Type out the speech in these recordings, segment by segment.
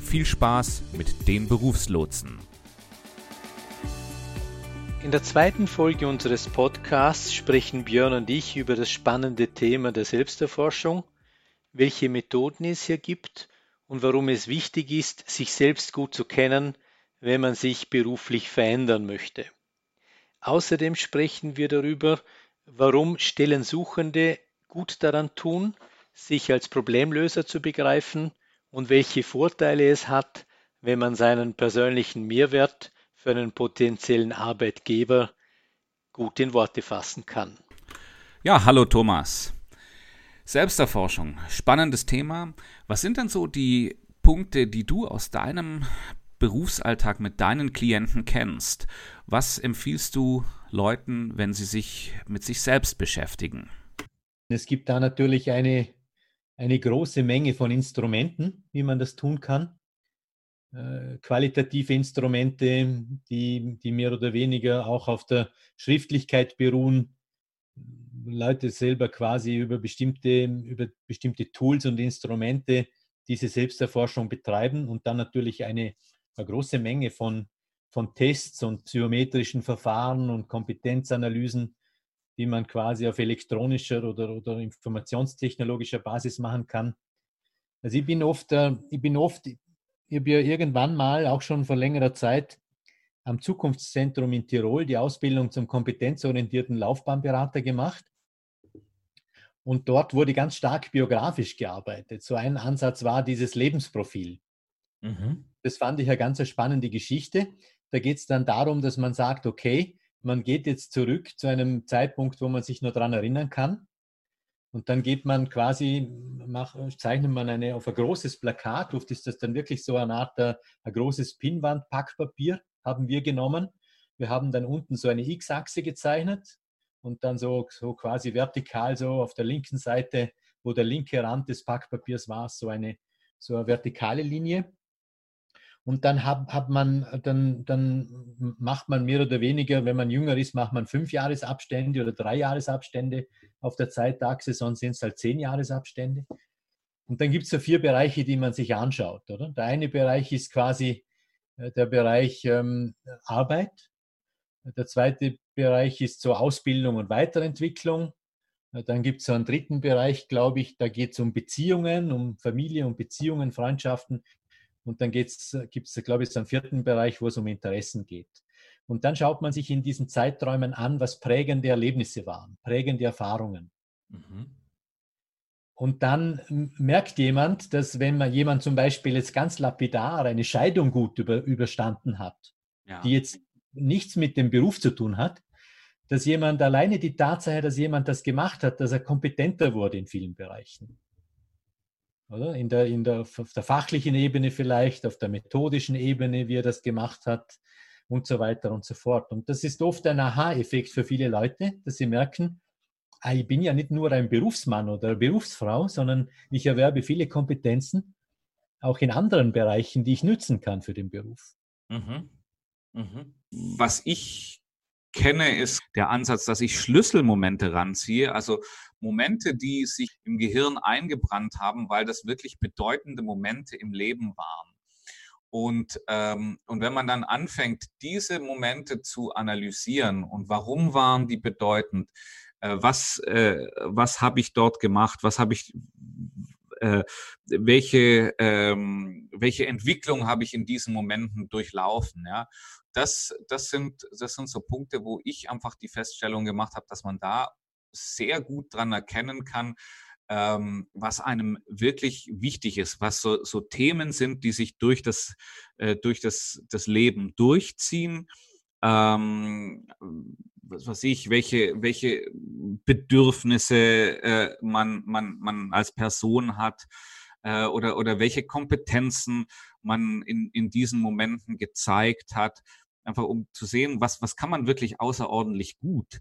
viel Spaß mit den Berufslotsen. In der zweiten Folge unseres Podcasts sprechen Björn und ich über das spannende Thema der Selbsterforschung, welche Methoden es hier gibt und warum es wichtig ist, sich selbst gut zu kennen, wenn man sich beruflich verändern möchte. Außerdem sprechen wir darüber, warum Stellensuchende gut daran tun, sich als Problemlöser zu begreifen und welche Vorteile es hat, wenn man seinen persönlichen Mehrwert für einen potenziellen Arbeitgeber gut in Worte fassen kann. Ja, hallo Thomas. Selbsterforschung, spannendes Thema. Was sind denn so die Punkte, die du aus deinem Berufsalltag mit deinen Klienten kennst? Was empfiehlst du Leuten, wenn sie sich mit sich selbst beschäftigen? Es gibt da natürlich eine, eine große Menge von Instrumenten, wie man das tun kann. Äh, qualitative Instrumente, die, die mehr oder weniger auch auf der Schriftlichkeit beruhen. Leute selber quasi über bestimmte, über bestimmte Tools und Instrumente diese Selbsterforschung betreiben und dann natürlich eine, eine große Menge von, von Tests und psychometrischen Verfahren und Kompetenzanalysen, die man quasi auf elektronischer oder, oder informationstechnologischer Basis machen kann. Also ich bin oft, äh, ich bin oft, ich habe ja irgendwann mal, auch schon vor längerer Zeit, am Zukunftszentrum in Tirol die Ausbildung zum kompetenzorientierten Laufbahnberater gemacht. Und dort wurde ganz stark biografisch gearbeitet. So ein Ansatz war dieses Lebensprofil. Mhm. Das fand ich eine ganz spannende Geschichte. Da geht es dann darum, dass man sagt, okay, man geht jetzt zurück zu einem Zeitpunkt, wo man sich nur daran erinnern kann und dann geht man quasi, mach, zeichnet man eine, auf ein großes Plakat, oft ist das dann wirklich so eine Art, äh, ein großes Pinnwand-Packpapier haben wir genommen. Wir haben dann unten so eine X-Achse gezeichnet und dann so, so quasi vertikal so auf der linken Seite, wo der linke Rand des Packpapiers war, so eine, so eine vertikale Linie. Und dann hat, hat man, dann, dann macht man mehr oder weniger, wenn man jünger ist, macht man fünf Jahresabstände oder drei Jahresabstände auf der Zeitachse, sonst sind es halt zehn Jahresabstände. Und dann gibt es so vier Bereiche, die man sich anschaut. Oder? Der eine Bereich ist quasi äh, der Bereich ähm, Arbeit. Der zweite Bereich ist so Ausbildung und Weiterentwicklung. Äh, dann gibt es so einen dritten Bereich, glaube ich, da geht es um Beziehungen, um Familie und Beziehungen, Freundschaften. Und dann gibt es, glaube ich, so einen vierten Bereich, wo es um Interessen geht. Und dann schaut man sich in diesen Zeiträumen an, was prägende Erlebnisse waren, prägende Erfahrungen. Mhm. Und dann merkt jemand, dass wenn man jemand zum Beispiel jetzt ganz lapidar eine Scheidung gut über, überstanden hat, ja. die jetzt nichts mit dem Beruf zu tun hat, dass jemand alleine die Tatsache, dass jemand das gemacht hat, dass er kompetenter wurde in vielen Bereichen. Oder? In der, in der, auf der fachlichen Ebene vielleicht, auf der methodischen Ebene, wie er das gemacht hat, und so weiter und so fort. Und das ist oft ein Aha-Effekt für viele Leute, dass sie merken, ah, ich bin ja nicht nur ein Berufsmann oder Berufsfrau, sondern ich erwerbe viele Kompetenzen, auch in anderen Bereichen, die ich nützen kann für den Beruf. Mhm. Mhm. Was ich kenne, ist der Ansatz, dass ich Schlüsselmomente ranziehe, also Momente, die sich im Gehirn eingebrannt haben, weil das wirklich bedeutende Momente im Leben waren. Und, ähm, und wenn man dann anfängt, diese Momente zu analysieren und warum waren die bedeutend, äh, was, äh, was habe ich dort gemacht, was habe ich, äh, welche, ähm, welche Entwicklung habe ich in diesen Momenten durchlaufen, ja. Das, das, sind, das sind so Punkte, wo ich einfach die Feststellung gemacht habe, dass man da sehr gut dran erkennen kann, ähm, was einem wirklich wichtig ist, was so, so Themen sind, die sich durch das, äh, durch das, das Leben durchziehen. Ähm, was weiß ich, welche, welche Bedürfnisse äh, man, man, man als Person hat. äh, oder, oder welche Kompetenzen man in, in diesen Momenten gezeigt hat, einfach um zu sehen, was, was kann man wirklich außerordentlich gut.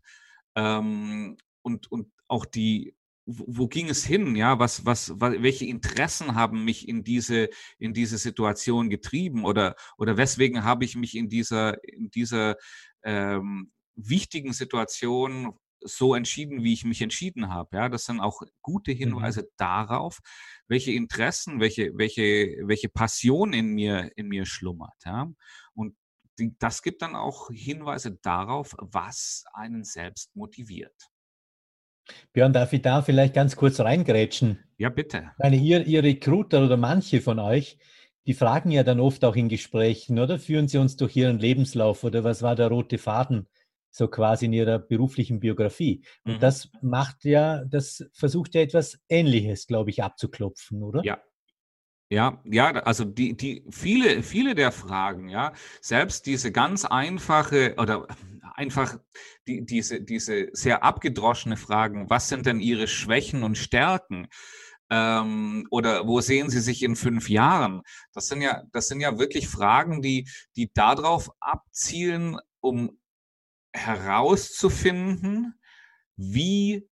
Ähm, und, und auch die, wo, wo ging es hin? Ja, was, was, was, welche Interessen haben mich in diese, in diese Situation getrieben oder, oder weswegen habe ich mich in dieser, in dieser ähm, wichtigen Situation so entschieden, wie ich mich entschieden habe. Ja, das sind auch gute mhm. Hinweise mhm. darauf, welche Interessen, welche, welche, welche Passion in mir, in mir schlummert. Ja, und die, das gibt dann auch Hinweise darauf, was einen selbst motiviert. Björn, darf ich da vielleicht ganz kurz reingrätschen? Ja, bitte. Ich meine, ihr, ihr Recruiter oder manche von euch, die fragen ja dann oft auch in Gesprächen, oder? Führen Sie uns durch Ihren Lebenslauf oder was war der rote Faden? so quasi in ihrer beruflichen Biografie. Und mhm. das macht ja, das versucht ja etwas Ähnliches, glaube ich, abzuklopfen, oder? Ja. Ja, ja, also die, die, viele, viele der Fragen, ja, selbst diese ganz einfache oder einfach die, diese, diese sehr abgedroschene Fragen, was sind denn Ihre Schwächen und Stärken? Ähm, oder wo sehen Sie sich in fünf Jahren? Das sind ja, das sind ja wirklich Fragen, die, die darauf abzielen, um herauszufinden, wie,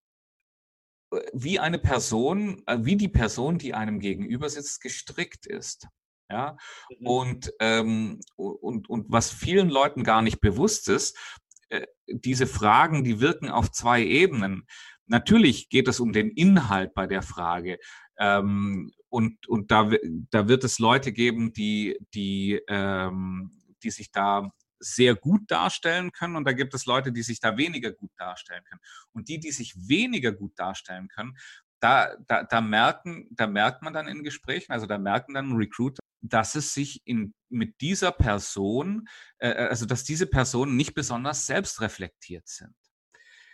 wie eine Person, äh, wie die Person, die einem gegenüber sitzt, gestrickt ist. Ja, mhm. und, ähm, und, und was vielen Leuten gar nicht bewusst ist, diese Fragen, die wirken auf zwei Ebenen. Natürlich geht es um den Inhalt bei der Frage. Ähm, und und da, da wird es Leute geben, die, die, ähm, die sich da sehr gut darstellen können und da gibt es Leute, die sich da weniger gut darstellen können. Und die, die sich weniger gut darstellen können, da, da, da, merken, da merkt man dann in Gesprächen, also da merken dann Recruiter, dass es sich in, mit dieser Person, äh, äh, also dass diese Personen nicht besonders selbstreflektiert sind.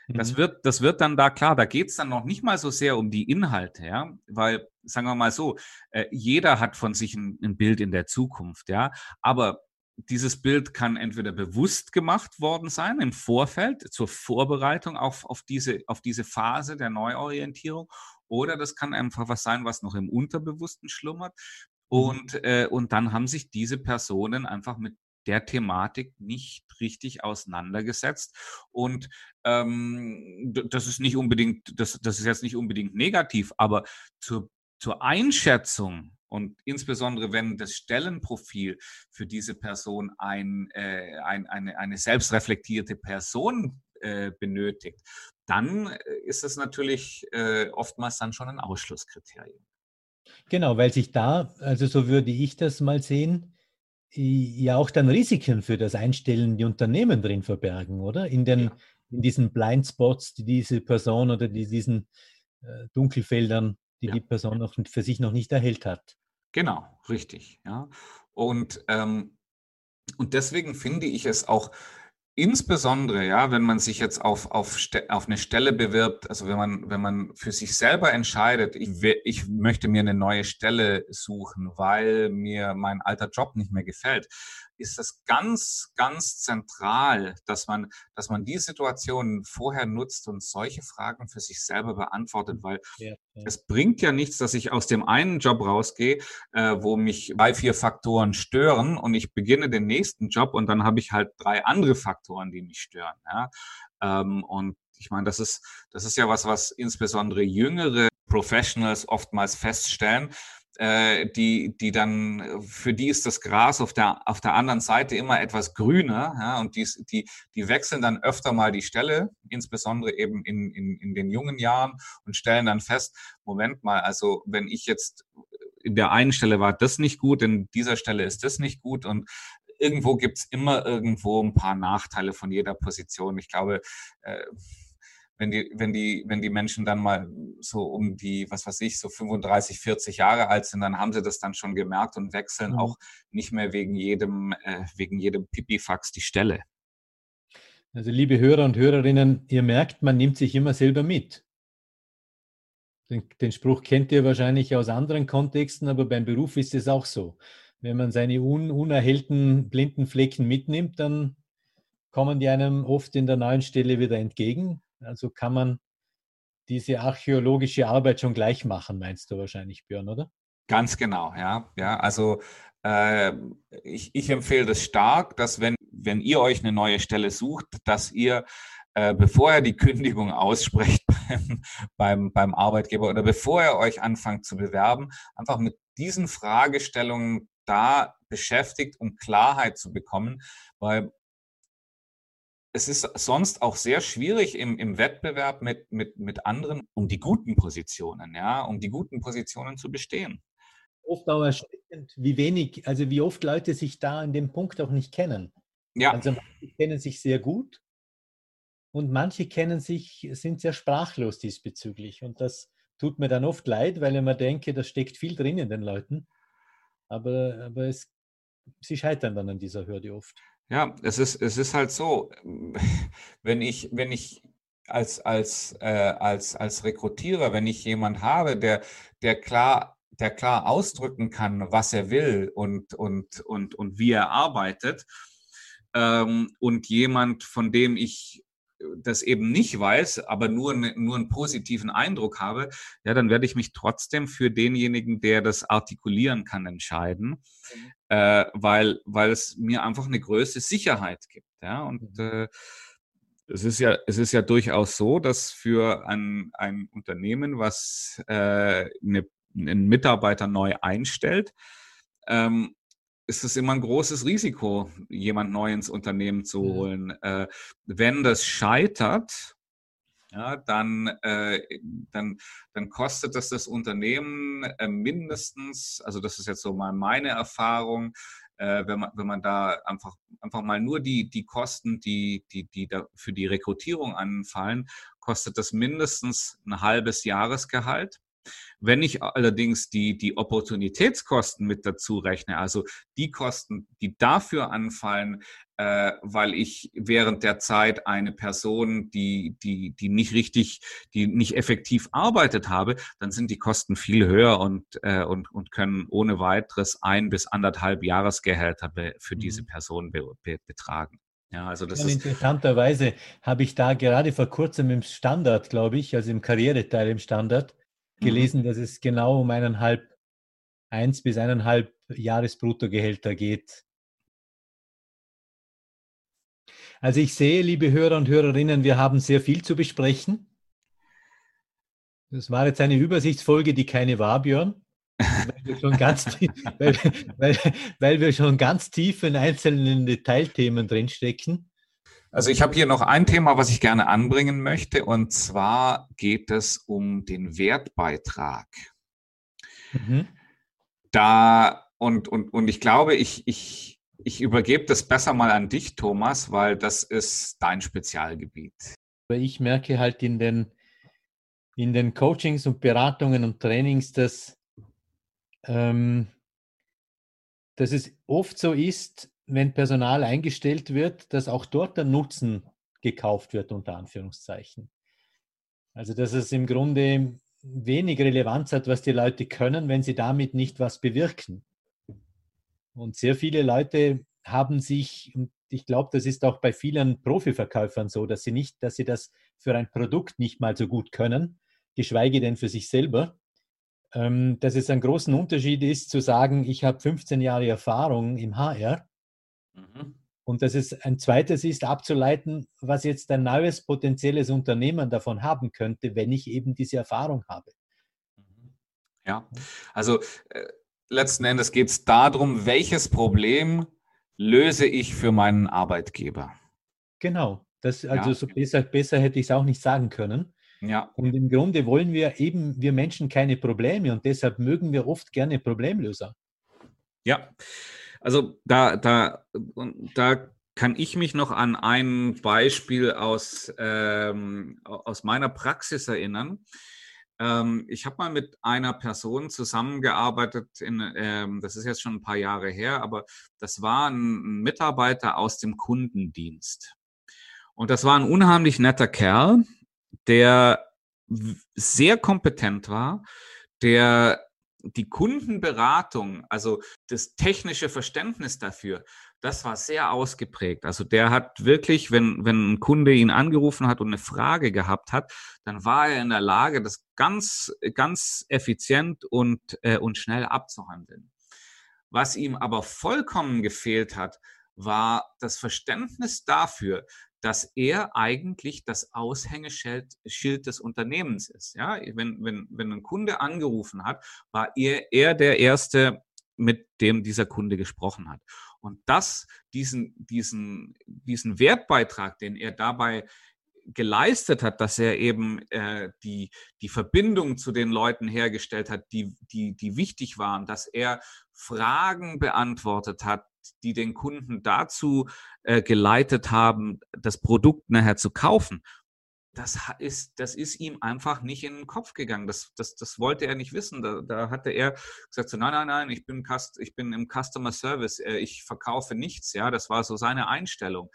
Das mhm. wird, das wird dann da klar, da geht es dann noch nicht mal so sehr um die Inhalte, ja, weil, sagen wir mal so, äh, jeder hat von sich ein, ein Bild in der Zukunft, ja, aber dieses Bild kann entweder bewusst gemacht worden sein im Vorfeld zur Vorbereitung auf, auf, diese, auf diese Phase der Neuorientierung oder das kann einfach was sein, was noch im Unterbewussten schlummert. Mhm. Und, äh, und dann haben sich diese Personen einfach mit der Thematik nicht richtig auseinandergesetzt. Und ähm, das ist nicht unbedingt, das, das ist jetzt nicht unbedingt negativ, aber zur, zur Einschätzung und insbesondere, wenn das Stellenprofil für diese Person ein, äh, ein, eine, eine selbstreflektierte Person äh, benötigt, dann äh, ist es natürlich äh, oftmals dann schon ein Ausschlusskriterium. Genau, weil sich da, also so würde ich das mal sehen, ja auch dann Risiken für das einstellende Unternehmen drin verbergen, oder? In, den, ja. in diesen Blindspots, die diese Person oder die diesen äh, Dunkelfeldern, die ja. die Person noch für sich noch nicht erhellt hat. Genau, richtig. Ja. Und, ähm, und deswegen finde ich es auch insbesondere, ja, wenn man sich jetzt auf, auf, auf eine Stelle bewirbt, also wenn man, wenn man für sich selber entscheidet, ich, ich möchte mir eine neue Stelle suchen, weil mir mein alter Job nicht mehr gefällt, ist es ganz, ganz zentral, dass man, dass man die Situation vorher nutzt und solche Fragen für sich selber beantwortet, weil ja, ja. es bringt ja nichts, dass ich aus dem einen Job rausgehe, äh, wo mich drei, vier Faktoren stören und ich beginne den nächsten Job und dann habe ich halt drei andere Faktoren, die mich stören. Ja? Ähm, und ich meine, das ist, das ist ja was, was insbesondere jüngere Professionals oftmals feststellen, äh, die, die dann, für die ist das Gras auf der, auf der anderen Seite immer etwas grüner, ja, und die, die, die wechseln dann öfter mal die Stelle, insbesondere eben in, in, in den jungen Jahren und stellen dann fest, Moment mal, also wenn ich jetzt in der einen Stelle war das nicht gut, in dieser Stelle ist das nicht gut und irgendwo gibt's immer irgendwo ein paar Nachteile von jeder Position. Ich glaube, äh, wenn die, wenn die, wenn die Menschen dann mal so um die, was weiß ich, so 35, 40 Jahre alt sind, dann haben sie das dann schon gemerkt und wechseln mhm. auch nicht mehr wegen jedem, äh, wegen jedem Pipifax die Stelle. Also liebe Hörer und Hörerinnen, ihr merkt, man nimmt sich immer selber mit. Den, den Spruch kennt ihr wahrscheinlich aus anderen Kontexten, aber beim Beruf ist es auch so. Wenn man seine un, unerhellten blinden Flecken mitnimmt, dann kommen die einem oft in der neuen Stelle wieder entgegen also kann man diese archäologische Arbeit schon gleich machen, meinst du wahrscheinlich, Björn, oder? Ganz genau, ja. Ja, also äh, ich, ich empfehle das stark, dass wenn, wenn ihr euch eine neue Stelle sucht, dass ihr äh, bevor ihr die Kündigung aussprecht beim, beim, beim Arbeitgeber oder bevor ihr euch anfangt zu bewerben, einfach mit diesen Fragestellungen da beschäftigt, um Klarheit zu bekommen, weil es ist sonst auch sehr schwierig im, im Wettbewerb mit, mit, mit anderen, um die guten Positionen, ja, um die guten Positionen zu bestehen. Oft auch erschreckend, wie wenig, also wie oft Leute sich da in dem Punkt auch nicht kennen. Ja. Also manche kennen sich sehr gut und manche kennen sich, sind sehr sprachlos diesbezüglich. Und das tut mir dann oft leid, weil ich mir denke, da steckt viel drin in den Leuten. Aber, aber es, sie scheitern dann an dieser Hürde oft. Ja, es ist, es ist halt so, wenn ich, wenn ich als, als, äh, als, als Rekrutierer, wenn ich jemand habe, der, der klar, der klar ausdrücken kann, was er will und, und, und, und wie er arbeitet, ähm, und jemand, von dem ich das eben nicht weiß, aber nur, nur einen positiven Eindruck habe, ja, dann werde ich mich trotzdem für denjenigen, der das artikulieren kann, entscheiden, mhm. äh, weil, weil es mir einfach eine größere Sicherheit gibt. Ja, und mhm. äh, es ist ja, es ist ja durchaus so, dass für ein, ein Unternehmen, was äh, eine, einen Mitarbeiter neu einstellt, ähm, ist es immer ein großes Risiko, jemand neu ins Unternehmen zu mhm. holen. Äh, wenn das scheitert, ja, dann, äh, dann, dann kostet das das Unternehmen äh, mindestens, also das ist jetzt so mal meine Erfahrung, äh, wenn, man, wenn man da einfach, einfach mal nur die, die Kosten, die, die, die da für die Rekrutierung anfallen, kostet das mindestens ein halbes Jahresgehalt. Wenn ich allerdings die, die Opportunitätskosten mit dazu rechne, also die Kosten, die dafür anfallen, äh, weil ich während der Zeit eine Person, die, die, die nicht richtig, die nicht effektiv arbeitet habe, dann sind die Kosten viel höher und, äh, und, und können ohne weiteres ein bis anderthalb Jahresgehälter für diese mhm. Person be, be, betragen. Ja, also das ja, ist interessanterweise habe ich da gerade vor kurzem im Standard, glaube ich, also im Karriereteil im Standard, Mhm. gelesen, dass es genau um eineinhalb, eins bis eineinhalb Jahresbruttogehälter geht. Also ich sehe, liebe Hörer und Hörerinnen, wir haben sehr viel zu besprechen. Das war jetzt eine Übersichtsfolge, die keine war, Björn. Weil wir schon ganz, tief, weil, weil, weil wir schon ganz tief in einzelnen Detailthemen drinstecken. Also ich habe hier noch ein Thema, was ich gerne anbringen möchte, und zwar geht es um den Wertbeitrag. Mhm. Da und, und, und ich glaube, ich, ich, ich übergebe das besser mal an dich, Thomas, weil das ist dein Spezialgebiet. Ich merke halt in den, in den Coachings und Beratungen und Trainings, dass, ähm, dass es oft so ist, wenn Personal eingestellt wird, dass auch dort der Nutzen gekauft wird, unter Anführungszeichen. Also dass es im Grunde wenig Relevanz hat, was die Leute können, wenn sie damit nicht was bewirken. Und sehr viele Leute haben sich, und ich glaube, das ist auch bei vielen Profiverkäufern so, dass sie nicht, dass sie das für ein Produkt nicht mal so gut können, geschweige denn für sich selber. Ähm, dass es einen großen Unterschied ist, zu sagen, ich habe 15 Jahre Erfahrung im HR Mhm. Und dass es ein zweites ist, abzuleiten, was jetzt ein neues potenzielles Unternehmen davon haben könnte, wenn ich eben diese Erfahrung habe. Mhm. Ja, also äh, letzten Endes geht es darum, welches Problem löse ich für meinen Arbeitgeber. Genau, das, also ja. so besser, besser hätte ich es auch nicht sagen können. Ja. Und im Grunde wollen wir eben, wir Menschen keine Probleme und deshalb mögen wir oft gerne Problemlöser. Ja, also da, da, da kann ich mich noch an ein Beispiel aus, ähm, aus meiner Praxis erinnern. Ähm, ich habe mal mit einer Person zusammengearbeitet, in, ähm, das ist jetzt schon ein paar Jahre her, aber das war ein Mitarbeiter aus dem Kundendienst. Und das war ein unheimlich netter Kerl, der sehr kompetent war, der die Kundenberatung, also das technische Verständnis dafür, das war sehr ausgeprägt. Also der hat wirklich, wenn, wenn ein Kunde ihn angerufen hat und eine Frage gehabt hat, dann war er in der Lage, das ganz, ganz effizient und, äh, und schnell abzuhandeln. Was ihm aber vollkommen gefehlt hat, war das Verständnis dafür, dass er eigentlich das Aushängeschild des Unternehmens ist. Ja, wenn, wenn, wenn ein Kunde angerufen hat, war er, er der Erste, mit dem dieser Kunde gesprochen hat. Und das, diesen, diesen, diesen Wertbeitrag, den er dabei geleistet hat, dass er eben äh, die, die Verbindung zu den Leuten hergestellt hat, die, die, die wichtig waren, dass er Fragen beantwortet hat, die den Kunden dazu äh, geleitet haben, das Produkt nachher zu kaufen. Das ist, das ist ihm einfach nicht in den Kopf gegangen. Das, das, das wollte er nicht wissen. Da, da hatte er gesagt, so, nein, nein, nein, ich bin, ich bin im Customer Service, äh, ich verkaufe nichts. Ja, das war so seine Einstellung.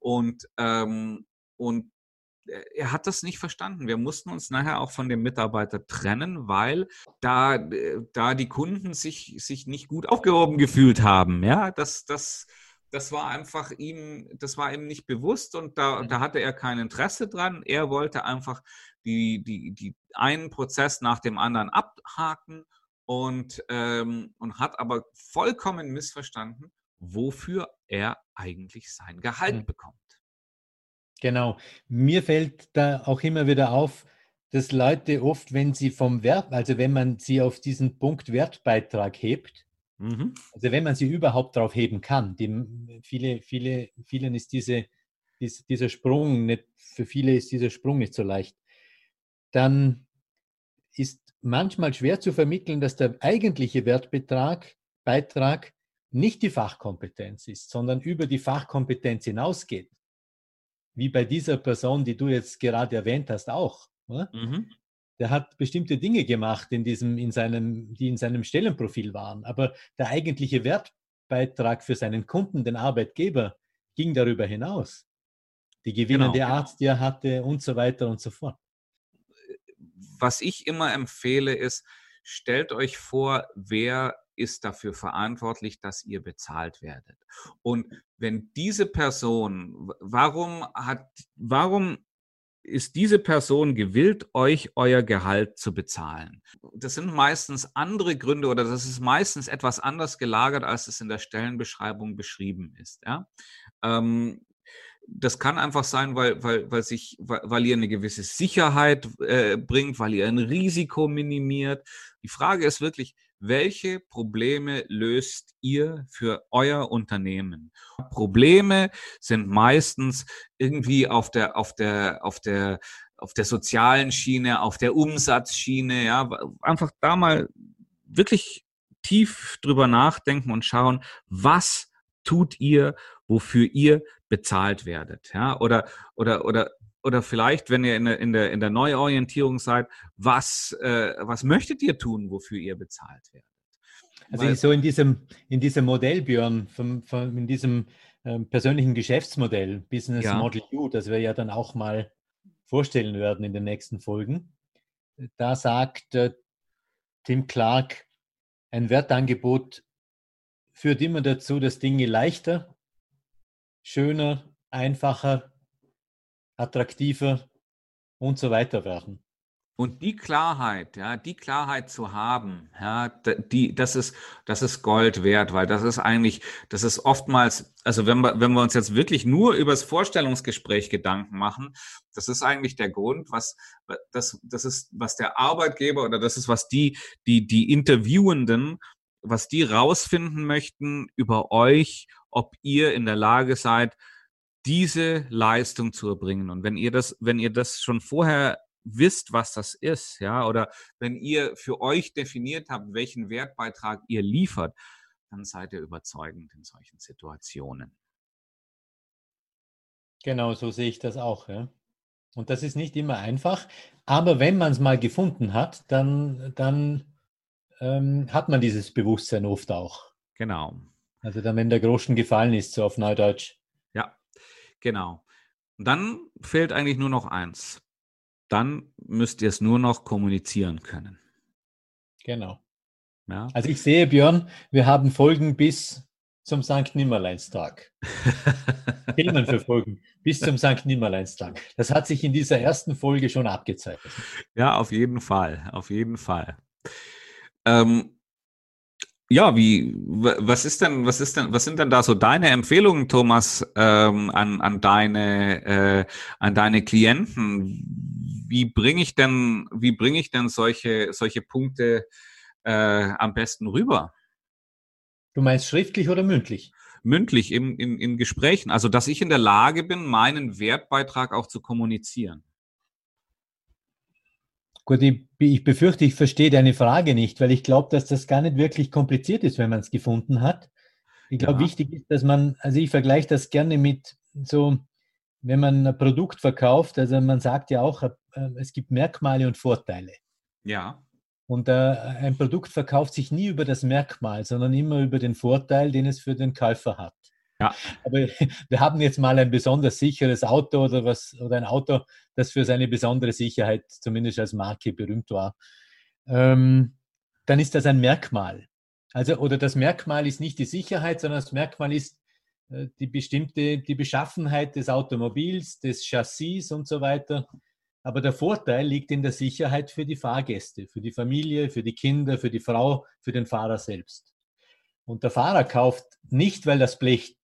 Und, ähm, und er hat das nicht verstanden. Wir mussten uns nachher auch von dem Mitarbeiter trennen, weil da, da die Kunden sich, sich nicht gut aufgehoben gefühlt haben. Ja, das, das, das war einfach ihm, das war ihm nicht bewusst und da, da hatte er kein Interesse dran. Er wollte einfach die, die, die einen Prozess nach dem anderen abhaken und, ähm, und hat aber vollkommen missverstanden, wofür er eigentlich sein Gehalt mhm. bekommt. Genau. Mir fällt da auch immer wieder auf, dass Leute oft, wenn sie vom Wert, also wenn man sie auf diesen Punkt Wertbeitrag hebt, mhm. also wenn man sie überhaupt drauf heben kann, die, viele, viele, vielen ist diese, dies, dieser Sprung nicht, für viele ist dieser Sprung nicht so leicht, dann ist manchmal schwer zu vermitteln, dass der eigentliche Wertbetrag, Beitrag nicht die Fachkompetenz ist, sondern über die Fachkompetenz hinausgeht wie bei dieser Person, die du jetzt gerade erwähnt hast, auch. Mhm. Der hat bestimmte Dinge gemacht, in diesem, in seinem, die in seinem Stellenprofil waren. Aber der eigentliche Wertbeitrag für seinen Kunden, den Arbeitgeber, ging darüber hinaus. Die gewinnende genau, Art, die er hatte und so weiter und so fort. Was ich immer empfehle, ist, stellt euch vor, wer ist dafür verantwortlich, dass ihr bezahlt werdet. Und wenn diese Person, warum hat, warum ist diese Person gewillt, euch euer Gehalt zu bezahlen? Das sind meistens andere Gründe oder das ist meistens etwas anders gelagert, als es in der Stellenbeschreibung beschrieben ist. Ja? Ähm, das kann einfach sein, weil, weil, weil, sich, weil, ihr eine gewisse Sicherheit äh, bringt, weil ihr ein Risiko minimiert. Die Frage ist wirklich, welche Probleme löst ihr für euer Unternehmen? Probleme sind meistens irgendwie auf der, auf der, auf der, auf der sozialen Schiene, auf der Umsatzschiene, ja, einfach da mal wirklich tief drüber nachdenken und schauen, was tut ihr, wofür ihr bezahlt werdet, ja, oder, oder, oder oder vielleicht, wenn ihr in der, in der, in der Neuorientierung seid, was, äh, was möchtet ihr tun, wofür ihr bezahlt werdet? Also Weil, so in diesem, in diesem Modell, Björn, vom, vom, in diesem ähm, persönlichen Geschäftsmodell, Business ja. Model U, das wir ja dann auch mal vorstellen werden in den nächsten Folgen, da sagt äh, Tim Clark, ein Wertangebot führt immer dazu, dass Dinge leichter, schöner, einfacher attraktiver und so weiter werden. Und die Klarheit, ja, die Klarheit zu haben, ja, die, das ist, das ist Gold wert, weil das ist eigentlich, das ist oftmals, also wenn wir, wenn wir uns jetzt wirklich nur über das Vorstellungsgespräch Gedanken machen, das ist eigentlich der Grund, was, das, das ist, was der Arbeitgeber oder das ist, was die, die, die Interviewenden, was die rausfinden möchten über euch, ob ihr in der Lage seid, diese Leistung zu erbringen. Und wenn ihr das, wenn ihr das schon vorher wisst, was das ist, ja, oder wenn ihr für euch definiert habt, welchen Wertbeitrag ihr liefert, dann seid ihr überzeugend in solchen Situationen. Genau, so sehe ich das auch. Ja. Und das ist nicht immer einfach, aber wenn man es mal gefunden hat, dann, dann ähm, hat man dieses Bewusstsein oft auch. Genau. Also dann, wenn der Groschen gefallen ist, so auf Neudeutsch. Genau. Und dann fehlt eigentlich nur noch eins. Dann müsst ihr es nur noch kommunizieren können. Genau. Ja. Also ich sehe, Björn, wir haben Folgen bis zum Sankt Nimmerleinstag. Themen für Folgen bis zum Sankt Nimmerleinstag. Das hat sich in dieser ersten Folge schon abgezeichnet. Ja, auf jeden Fall, auf jeden Fall. Ähm, ja, wie, was ist denn, was ist denn, was sind denn da so deine Empfehlungen, Thomas, ähm, an, an deine, äh, an deine Klienten? Wie bringe ich denn, wie bringe ich denn solche, solche Punkte äh, am besten rüber? Du meinst schriftlich oder mündlich? Mündlich im, in, in Gesprächen. Also, dass ich in der Lage bin, meinen Wertbeitrag auch zu kommunizieren. Gut, ich, ich befürchte, ich verstehe deine Frage nicht, weil ich glaube, dass das gar nicht wirklich kompliziert ist, wenn man es gefunden hat. Ich glaube, ja. wichtig ist, dass man, also ich vergleiche das gerne mit so, wenn man ein Produkt verkauft, also man sagt ja auch, äh, es gibt Merkmale und Vorteile. Ja. Und äh, ein Produkt verkauft sich nie über das Merkmal, sondern immer über den Vorteil, den es für den Käufer hat. Ja. Aber wir haben jetzt mal ein besonders sicheres Auto oder was oder ein Auto, das für seine besondere Sicherheit zumindest als Marke berühmt war. Ähm, dann ist das ein Merkmal. Also oder das Merkmal ist nicht die Sicherheit, sondern das Merkmal ist äh, die bestimmte die Beschaffenheit des Automobils, des Chassis und so weiter. Aber der Vorteil liegt in der Sicherheit für die Fahrgäste, für die Familie, für die Kinder, für die Frau, für den Fahrer selbst. Und der Fahrer kauft nicht, weil das Blech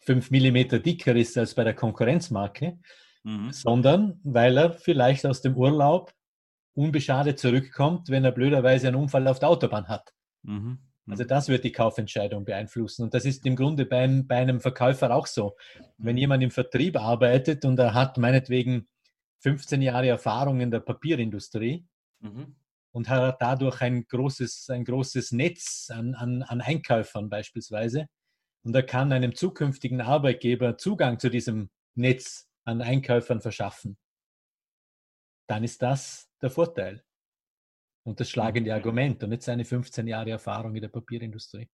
fünf Millimeter dicker ist als bei der Konkurrenzmarke, mhm. sondern weil er vielleicht aus dem Urlaub unbeschadet zurückkommt, wenn er blöderweise einen Unfall auf der Autobahn hat. Mhm. mhm. Also das wird die Kaufentscheidung beeinflussen. Und das ist im Grunde beim, bei einem Verkäufer auch so. Wenn mhm. jemand im Vertrieb arbeitet und er hat meinetwegen 15 Jahre Erfahrung in der Papierindustrie mhm. und hat dadurch ein großes, ein großes Netz an, an, an Einkäufern beispielsweise, und er kann einem zukünftigen Arbeitgeber Zugang zu diesem Netz an Einkäufern verschaffen, dann ist das der Vorteil und das schlagende mhm. Argument und nicht seine 15 Jahre Erfahrung in der Papierindustrie.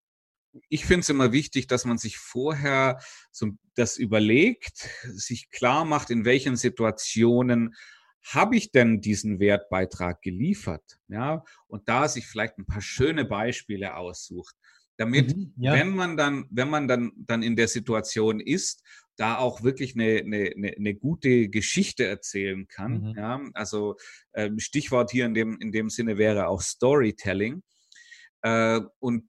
Ich finde es immer wichtig, dass man sich vorher so das überlegt, sich klar macht, in welchen Situationen habe ich denn diesen Wertbeitrag geliefert? Ja, und da sich vielleicht ein paar schöne Beispiele aussucht damit, mhm, ja. wenn man dann, wenn man dann, dann in der Situation ist, da auch wirklich eine, eine, eine gute Geschichte erzählen kann. Mhm. Ja, also ähm, Stichwort hier in dem, in dem Sinne wäre auch Storytelling. Äh, und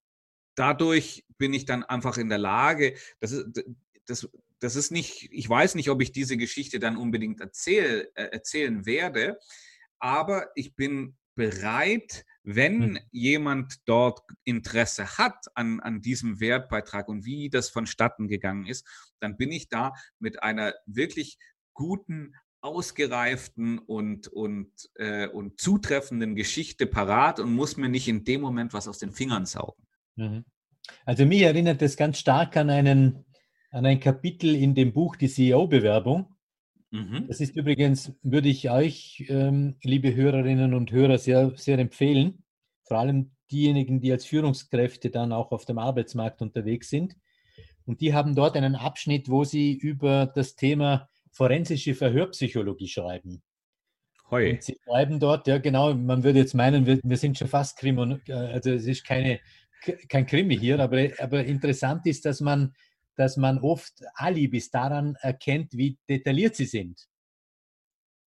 dadurch bin ich dann einfach in der Lage, das ist, das, das ist nicht, ich weiß nicht, ob ich diese Geschichte dann unbedingt erzähl, äh, erzählen werde, aber ich bin bereit, wenn hm. jemand dort Interesse hat an, an diesem Wertbeitrag und wie das vonstatten gegangen ist, dann bin ich da mit einer wirklich guten, ausgereiften und, und, äh, und zutreffenden Geschichte parat und muss mir nicht in dem Moment was aus den Fingern saugen. Mhm. Also mich erinnert das ganz stark an, einen, an ein Kapitel in dem Buch Die CEO-Bewerbung. Mhm. Das ist übrigens, würde ich euch, ähm, liebe Hörerinnen und Hörer, sehr, sehr empfehlen. Vor allem diejenigen, die als Führungskräfte dann auch auf dem Arbeitsmarkt unterwegs sind. Und die haben dort einen Abschnitt, wo sie über das Thema forensische Verhörpsychologie schreiben. Hoi. Und sie schreiben dort, ja genau, man würde jetzt meinen, wir, wir sind schon fast Krimi, äh, also es ist keine, kein Krimi hier, aber, aber interessant ist, dass man dass man oft Alibis daran erkennt, wie detailliert sie sind.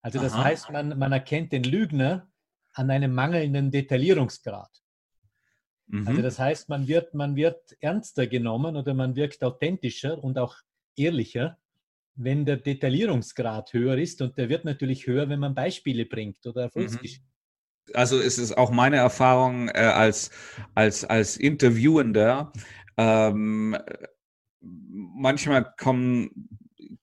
Also das Aha. heißt, man, man erkennt den Lügner an einem mangelnden Detaillierungsgrad. Also mhm. Also das heißt, man wird, man wird ernster genommen oder man wirkt authentischer und auch ehrlicher, wenn der Detaillierungsgrad höher ist. Und der wird natürlich höher, wenn man Beispiele bringt oder Erfolgsgeschichten. Mhm. Also ist es auch meine Erfahrung äh, als, als, als Interviewender, ähm, manchmal kommen,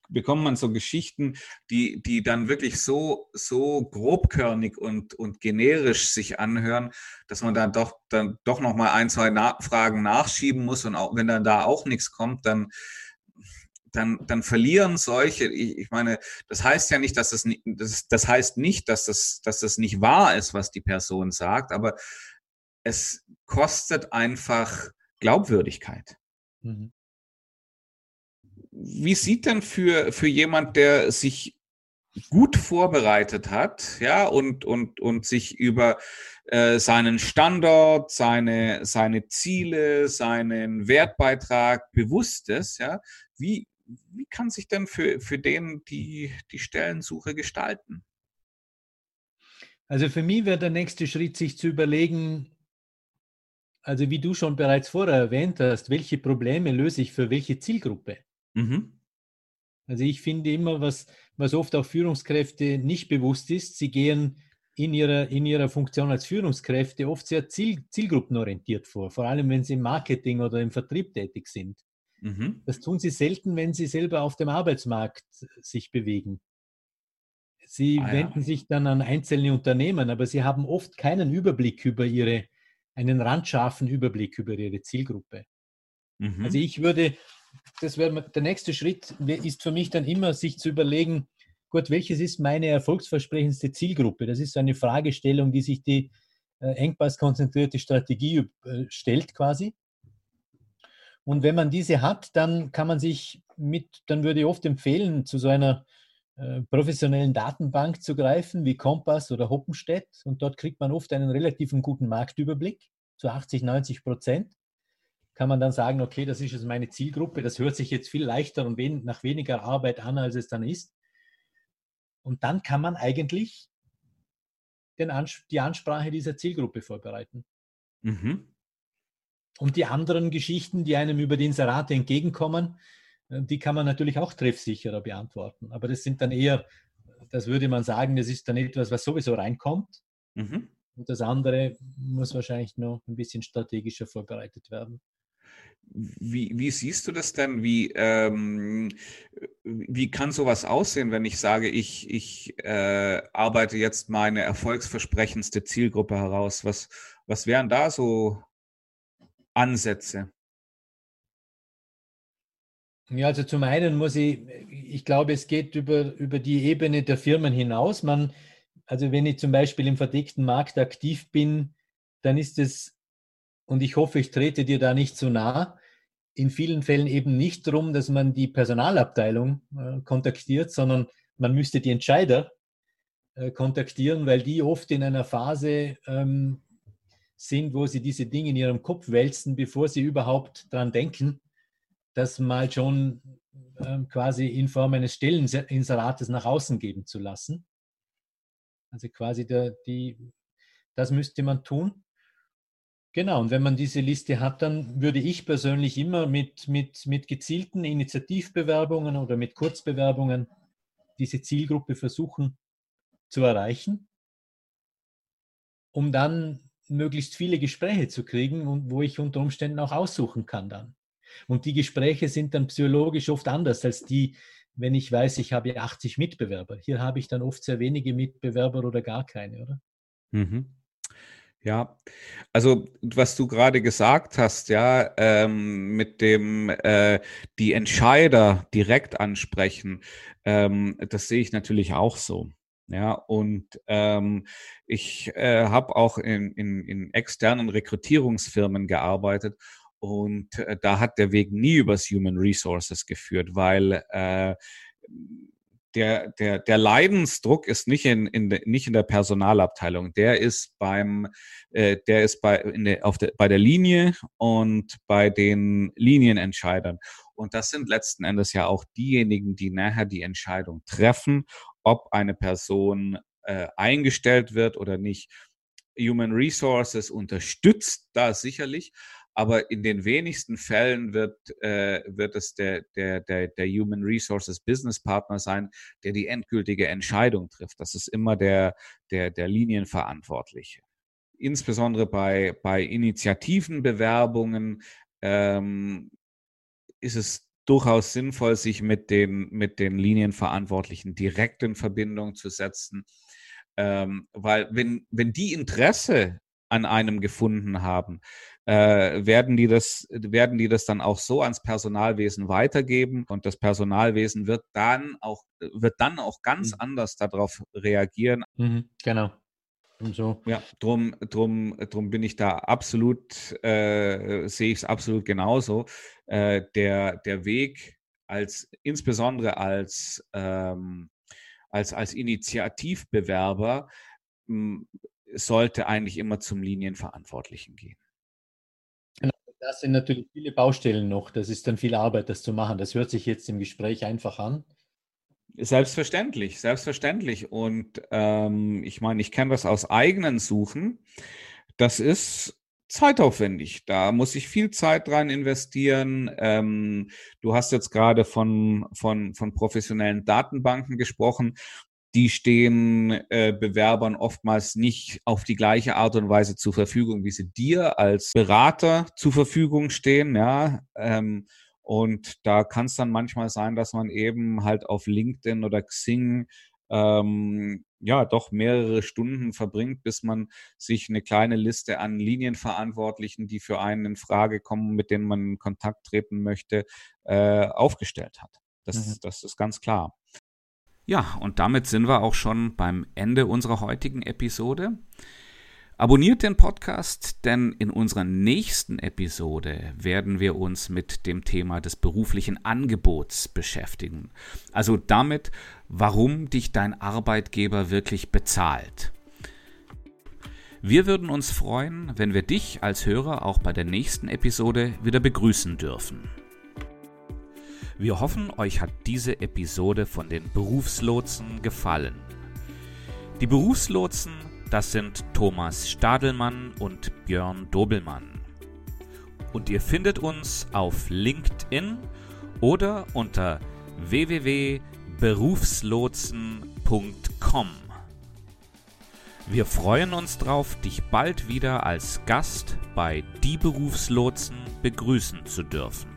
bekommt man so Geschichten, die, die dann wirklich so, so grobkörnig und, und generisch sich anhören, dass man dann doch, dann doch nochmal ein, zwei Na Fragen nachschieben muss und auch, wenn dann da auch nichts kommt, dann, dann, dann verlieren solche, ich, ich meine, das heißt ja nicht, dass das, nicht, das, das heißt nicht, dass das, dass das nicht wahr ist, was die Person sagt, aber es kostet einfach Glaubwürdigkeit. Mhm wie sieht denn für, für jemand, der sich gut vorbereitet hat, ja, und, und, und sich über, äh, seinen Standort, seine, seine Ziele, seinen Wertbeitrag bewusst ist, ja, wie, wie kann sich denn für, für den die, die Stellensuche gestalten? Also für mich wäre der nächste Schritt, sich zu überlegen, also wie du schon bereits vorher erwähnt hast, welche Probleme löse ich für welche Zielgruppe? Mhm. Also ich finde immer, was, was oft auch Führungskräfte nicht bewusst ist, sie gehen in ihrer, in ihrer Funktion als Führungskräfte oft sehr ziel, zielgruppenorientiert vor, vor allem wenn sie im Marketing oder im Vertrieb tätig sind. Mhm. Das tun sie selten, wenn sie selber auf dem Arbeitsmarkt sich bewegen. Sie ah, wenden ja. sich dann an einzelne Unternehmen, aber sie haben oft keinen Überblick über ihre, einen randscharfen Überblick über ihre Zielgruppe. Mhm. Also ich würde, das wäre der nächste Schritt, ist für mich dann immer, sich zu überlegen, gut, welches ist meine erfolgsversprechendste Zielgruppe? Das ist eine Fragestellung, die sich die äh, engpasskonzentrierte Strategie äh, stellt quasi. Und wenn man diese hat, dann kann man sich mit, dann würde ich oft empfehlen, zu so einer äh, professionellen Datenbank zu greifen, wie Kompass oder Hoppenstedt. Und dort kriegt man oft einen relativen guten Marktüberblick, zu 80, 90 Prozent. Kann man dann sagen, okay, das ist jetzt meine Zielgruppe. Das hört sich jetzt viel leichter und wen, nach weniger Arbeit an, als es dann ist. Und dann kann man eigentlich den Ans die Ansprache dieser Zielgruppe vorbereiten. Mhm. Und die anderen Geschichten, die einem über die Inserate entgegenkommen, äh, die kann man natürlich auch treffsicherer beantworten. Aber das sind dann eher, das würde man sagen, das ist dann etwas, was sowieso reinkommt. Mhm. Und das andere muss wahrscheinlich noch ein bisschen strategischer vorbereitet werden. Wie, wie siehst du das denn? Wie, ähm, wie kann sowas aussehen, wenn ich sage, ich, ich äh, arbeite jetzt meine erfolgsversprechendste Zielgruppe heraus? Was, was wären da so Ansätze? Ja, also zum einen muss ich, ich glaube, es geht über, über die Ebene der Firmen hinaus. Man, also wenn ich zum Beispiel im verdeckten Markt aktiv bin, dann ist es, und ich hoffe, ich trete dir da nicht zu nah, in vielen Fällen eben nicht darum, dass man die Personalabteilung äh, kontaktiert, sondern man müsste die Entscheider äh, kontaktieren, weil die oft in einer Phase ähm, sind, wo sie diese Dinge in ihrem Kopf wälzen, bevor sie überhaupt daran denken, das mal schon ähm, quasi in Form eines Stelleninserates nach außen geben zu lassen. Also quasi der, die, das müsste man tun. Genau, und wenn man diese Liste hat, dann würde ich persönlich immer mit, mit, mit gezielten Initiativbewerbungen oder mit Kurzbewerbungen diese Zielgruppe versuchen zu erreichen, um dann möglichst viele Gespräche zu kriegen und wo ich unter Umständen auch aussuchen kann dann. Und die Gespräche sind dann psychologisch oft anders als die, wenn ich weiß, ich habe 80 Mitbewerber. Hier habe ich dann oft sehr wenige Mitbewerber oder gar keine, oder? Mhm. Ja, also was du gerade gesagt hast, ja, ähm, mit dem äh, die Entscheider direkt ansprechen, ähm, das sehe ich natürlich auch so. Ja, und ähm, ich äh, habe auch in, in, in externen Rekrutierungsfirmen gearbeitet und äh, da hat der Weg nie übers Human Resources geführt, weil äh, der, der, der Leidensdruck ist nicht in, in, nicht in der Personalabteilung, der ist beim, äh, der ist bei, in der, auf der, bei der Linie und bei den Linienentscheidern. Und das sind letzten Endes ja auch diejenigen, die nachher die Entscheidung treffen, ob eine Person äh, eingestellt wird oder nicht. Human Resources unterstützt da sicherlich, aber in den wenigsten Fällen wird, äh, wird es der, der, der, der Human Resources Business Partner sein, der die endgültige Entscheidung trifft. Das ist immer der, der, der Linienverantwortliche. Insbesondere bei, bei Initiativenbewerbungen ähm, ist es durchaus sinnvoll, sich mit den, mit den Linienverantwortlichen direkt in Verbindung zu setzen. Ähm, weil wenn, wenn die Interesse an einem gefunden haben, äh, werden, die das, werden die das dann auch so ans Personalwesen weitergeben und das Personalwesen wird dann auch, wird dann auch ganz mhm. anders darauf reagieren. Mhm, genau. Und so. Ja, drum, drum, drum bin ich da absolut, äh, sehe ich es absolut genauso. Äh, der, der Weg als, insbesondere als, ähm, als, als Initiativbewerber, sollte eigentlich immer zum Linienverantwortlichen gehen. Das sind natürlich viele Baustellen noch. Das ist dann viel Arbeit, das zu machen. Das hört sich jetzt im Gespräch einfach an. Selbstverständlich, selbstverständlich. Und ähm, ich meine, ich kenne das aus eigenen Suchen. Das ist zeitaufwendig. Da muss ich viel Zeit dran investieren. Ähm, du hast jetzt gerade von, von, von professionellen Datenbanken gesprochen. Die stehen äh, Bewerbern oftmals nicht auf die gleiche Art und Weise zur Verfügung, wie sie dir als Berater zur Verfügung stehen. Ja, ähm, und da kann es dann manchmal sein, dass man eben halt auf LinkedIn oder Xing ähm, ja doch mehrere Stunden verbringt, bis man sich eine kleine Liste an Linienverantwortlichen, die für einen in Frage kommen, mit denen man in Kontakt treten möchte, äh, aufgestellt hat. Das, mhm. das ist ganz klar. Ja, und damit sind wir auch schon beim Ende unserer heutigen Episode. Abonniert den Podcast, denn in unserer nächsten Episode werden wir uns mit dem Thema des beruflichen Angebots beschäftigen. Also damit, warum dich dein Arbeitgeber wirklich bezahlt. Wir würden uns freuen, wenn wir dich als Hörer auch bei der nächsten Episode wieder begrüßen dürfen. Wir hoffen, euch hat diese Episode von den Berufslotsen gefallen. Die Berufslotsen das sind Thomas Stadelmann und Björn Dobelmann. Und ihr findet uns auf LinkedIn oder unter www.berufslotsen.com. Wir freuen uns darauf, dich bald wieder als Gast bei Die Berufslotsen begrüßen zu dürfen.